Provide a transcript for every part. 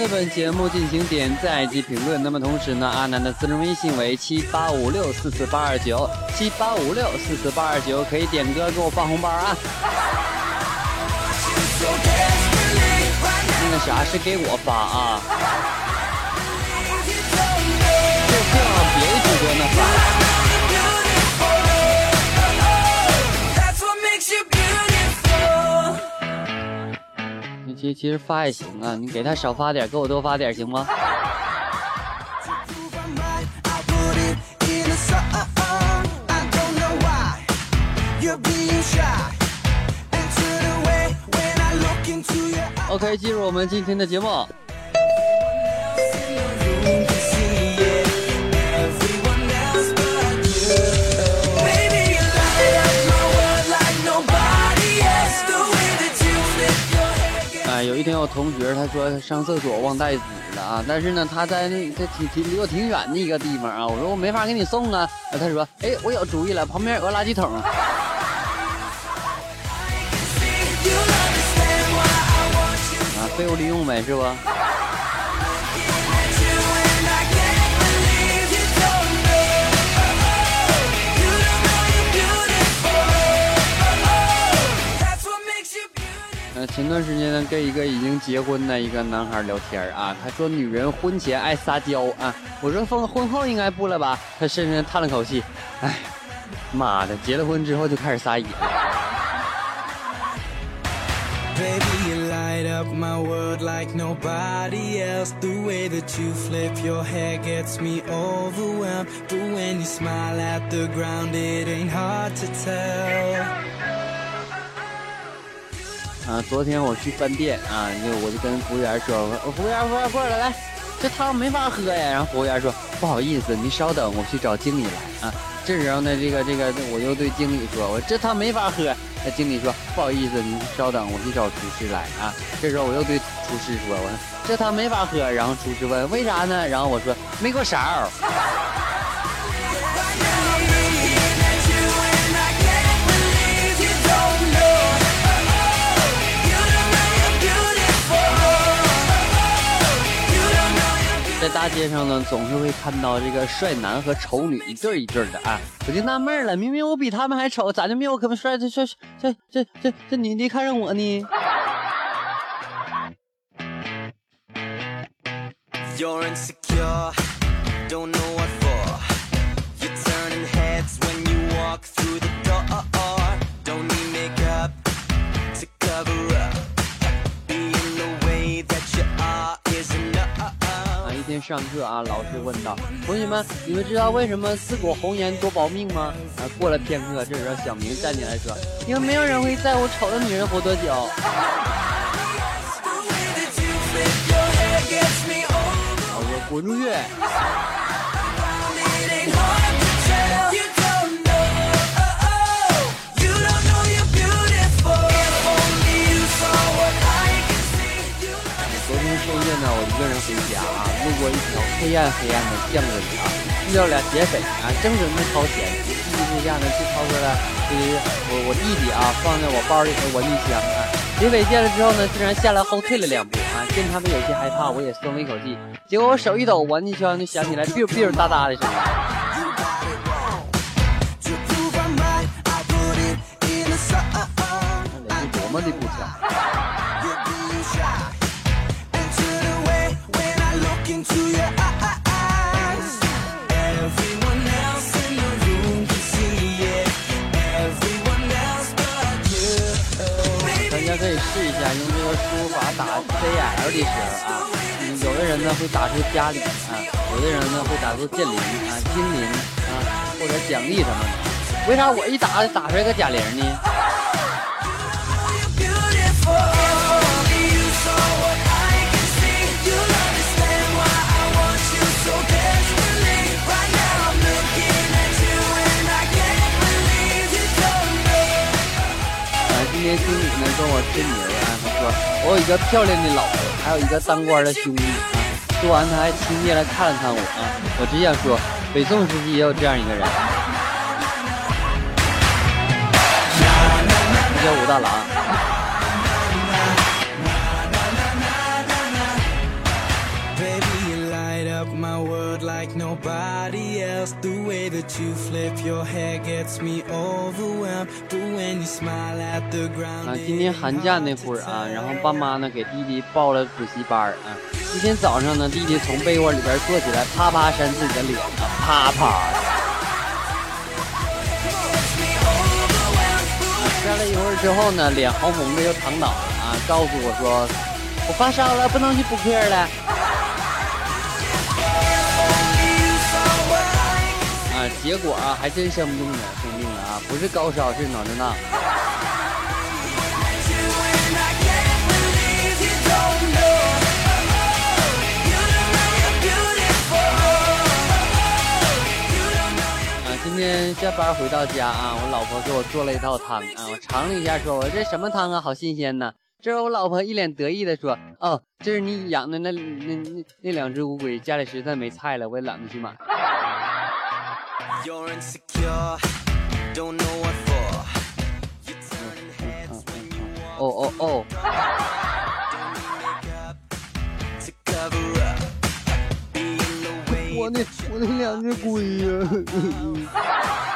对本节目进行点赞以及评论。那么同时呢，阿南的私人微信为七八五六四四八二九七八五六四四八二九，可以点歌给我发红包啊。那个啥是给我发啊，其实发也行啊，你给他少发点，给我多发点，行吗？ok，进入我们今天的节目。一天我同学他说他上厕所忘带纸了啊，但是呢他在那他挺挺离我挺远的一个地方啊，我说我没法给你送啊，他说哎我有主意了，旁边有个垃圾桶。啊，废物利用呗，是不？前段时间呢，跟一个已经结婚的一个男孩聊天儿啊，他说女人婚前爱撒娇啊，我说婚婚后应该不了吧？他深深叹了口气，哎，妈的，结了婚之后就开始撒野啊，昨天我去饭店啊，就我就跟服务员说，我说服务员，服务员过来来，这汤没法喝呀。然后服务员说，不好意思，您稍等，我去找经理来啊。这时候呢，这个这个，我又对经理说，我这汤没法喝。那经理说，不好意思，您稍等，我去找厨师来啊。这时候我又对厨师说，我说这汤没法喝。然后厨师问为啥呢？然后我说没过勺。在大街上呢，总是会看到这个帅男和丑女一对一对的啊，我就纳闷了，明明我比他们还丑，咋就没有可帅的帅这这这这女的看上我呢？天上课啊，老师问道：“同学们，你们知道为什么自古红颜多薄命吗？”啊，过了片刻，这时候小明站起来说：“因为没有人会在乎丑的女人活多久。The way that you flip your hair gets me over. ”我：“滚出去！”深夜呢，我一个人回家啊，路过一条黑暗黑暗的巷子里啊，遇到俩劫匪啊，正准备掏钱，一气之下呢，就掏出来这我我弟弟啊放在我包里的玩具箱啊，劫匪见了之后呢，竟然下来后退了两步啊，见他们有些害怕，我也松了一口气，结果我手一抖，玩具箱就响起来 biu biu 哒哒的声音。To prove I'm right, I put it in a song. 那得是多么的不巧！大家可以试一下用这个输入法打 CL 的时啊，有的人呢会打出家里啊，有的人呢会打出剑灵啊、金灵啊或者奖励什么的。为啥我一打打出来个贾玲呢？今天经理呢跟我吹牛啊，他说我有一个漂亮的老婆，还有一个当官的兄弟啊。说完他还亲切的看了看我啊，我只想说，北宋时期也有这样一个人，他叫武大郎。Like nobody else The way that you flip your hair gets me overwhelmed But when you smile at the ground 啊，今天寒假那会儿啊，然后爸妈呢给弟弟报了补习班啊。今天早上呢，弟弟从被窝里边坐起来，啪啪扇自己的脸啊，啪啪。扇了一会儿之后呢，脸红红的又躺倒了啊，告诉我说我发烧了，不能去补课了。结果啊，还真生病了，生病了啊，不是高烧，是脑震荡。啊，今天下班回到家啊，我老婆给我做了一道汤啊，我尝了一下，说我这什么汤啊，好新鲜呐。这时候我老婆一脸得意的说，哦，这是你养的那那那那两只乌龟，家里实在没菜了，我也懒得去买。You're insecure, don't know what for. You're turning heads when you walk. Oh, oh, oh. To cover up, being the way. 我那我那两只龟呀。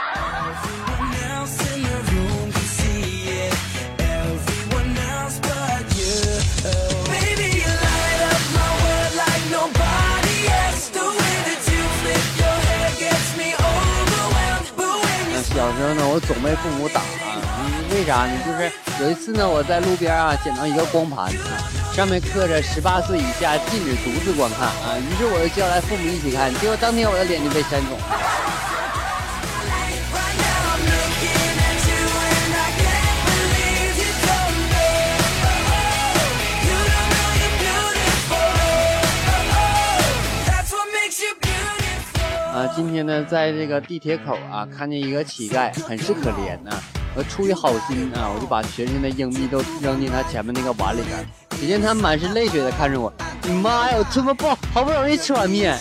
小时候呢，我总被父母打啊，为啥呢？就是有一次呢，我在路边啊捡到一个光盘啊，上面刻着十八岁以下禁止独自观看啊，于是我就叫来父母一起看，结果当天我的脸就被扇肿了。啊，今天呢，在这个地铁口啊，看见一个乞丐，很是可怜呐。我出于好心啊，我就把全身的硬币都扔进他前面那个碗里边。只见他满是泪水的看着我，你妈呀，我这么不好不容易吃碗面。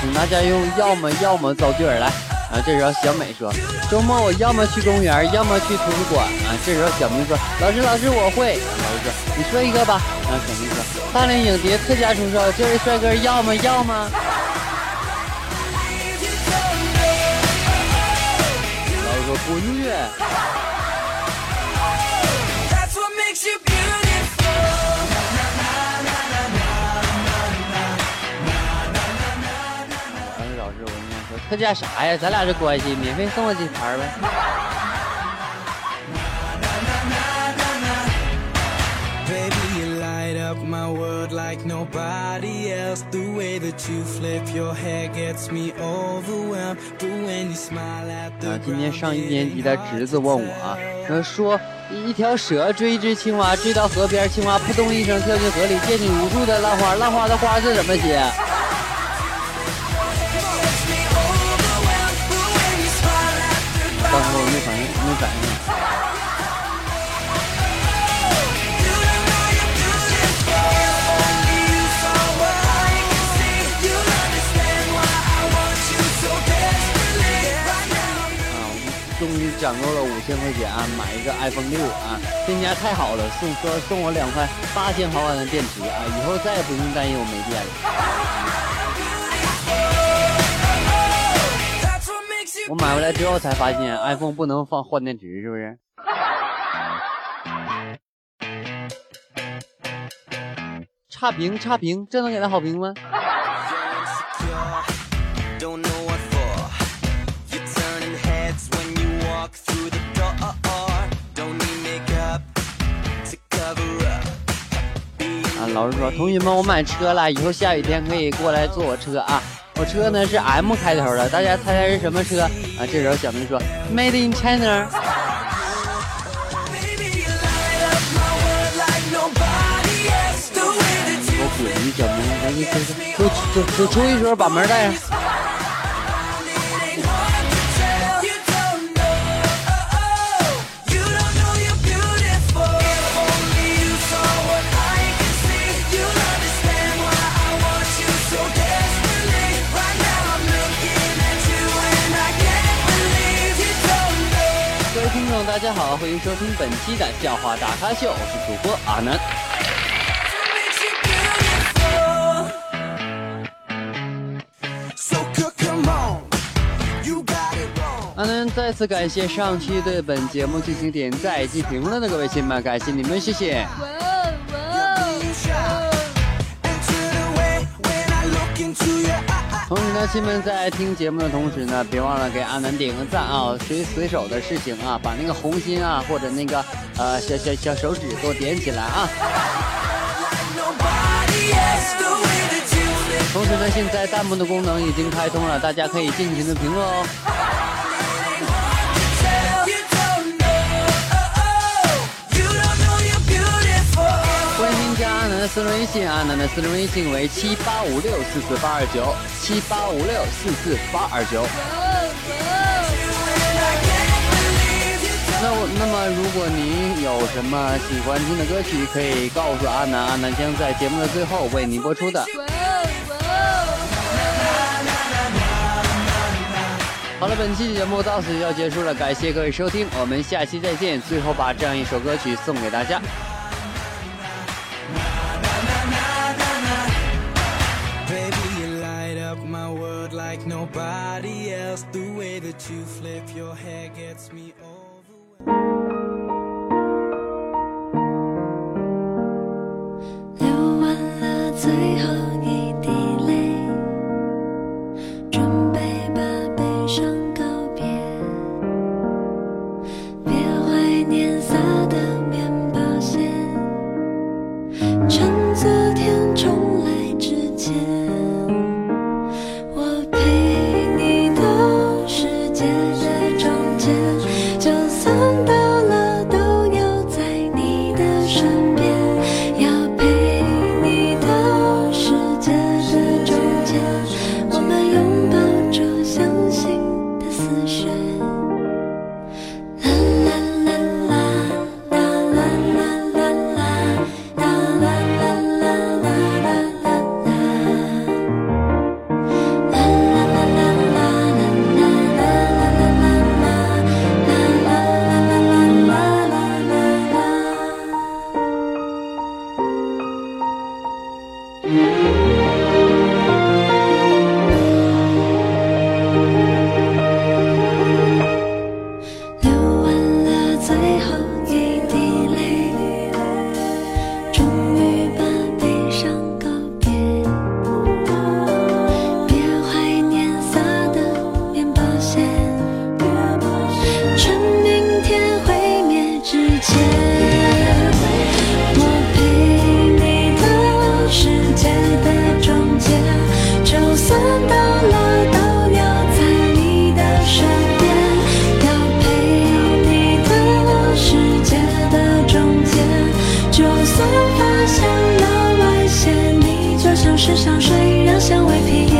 请大家用要么要么造句儿来啊！这时候小美说：“周末我要么去公园，要么去图书馆啊！”这时候小明说：“老师，老师，我会。”老师说：“你说一个吧。”然后小明说：“大连影碟特价出售，这位帅哥要么要么。”老师说：“滚去！”特价啥呀？咱俩这关系，免费送我几盘呗。啊，今天上一年级的侄子问我啊，说一条蛇追一只青蛙，追到河边，青蛙扑通一声跳进河里，溅起无数的浪花，浪花的花是怎么写？于攒够了五千块钱啊，买一个 iPhone 六啊！这家太好了，送说送我两块八千毫安的电池啊，以后再也不用担心我没电了。我买回来之后才发现，iPhone 不能放换电池，是不是？差评差评，这能给他好评吗？老师说，同学们，我买车了，以后下雨天可以过来坐我车啊。我车呢？是 M 开头的，大家猜猜是什么车啊？这时候小明说 Made in China。我鼓励小明，赶紧就就就出去时把门带上。好，欢迎收听本期的笑话大咖秀，我是主播阿南。阿南再次感谢上期对本节目进行点赞以及评论的各位亲们，感谢你们，谢谢。同时呢，亲们在听节目的同时呢，别忘了给阿南点个赞啊！随随手的事情啊，把那个红心啊，或者那个呃小小小手指给我点起来啊！同时呢，现在弹幕的功能已经开通了，大家可以尽情的评论哦。私人微信，阿南的私人微信为七八五六四四八二九，七八五六四四八二九。那我那么，如果您有什么喜欢听的歌曲，可以告诉阿南，阿南将在节目的最后为您播出的。好了，本期节目到此就要结束了，感谢各位收听，我们下期再见。最后把这样一首歌曲送给大家。Like nobody else. The way that you flip your hair gets me over. 是香水，让香味平。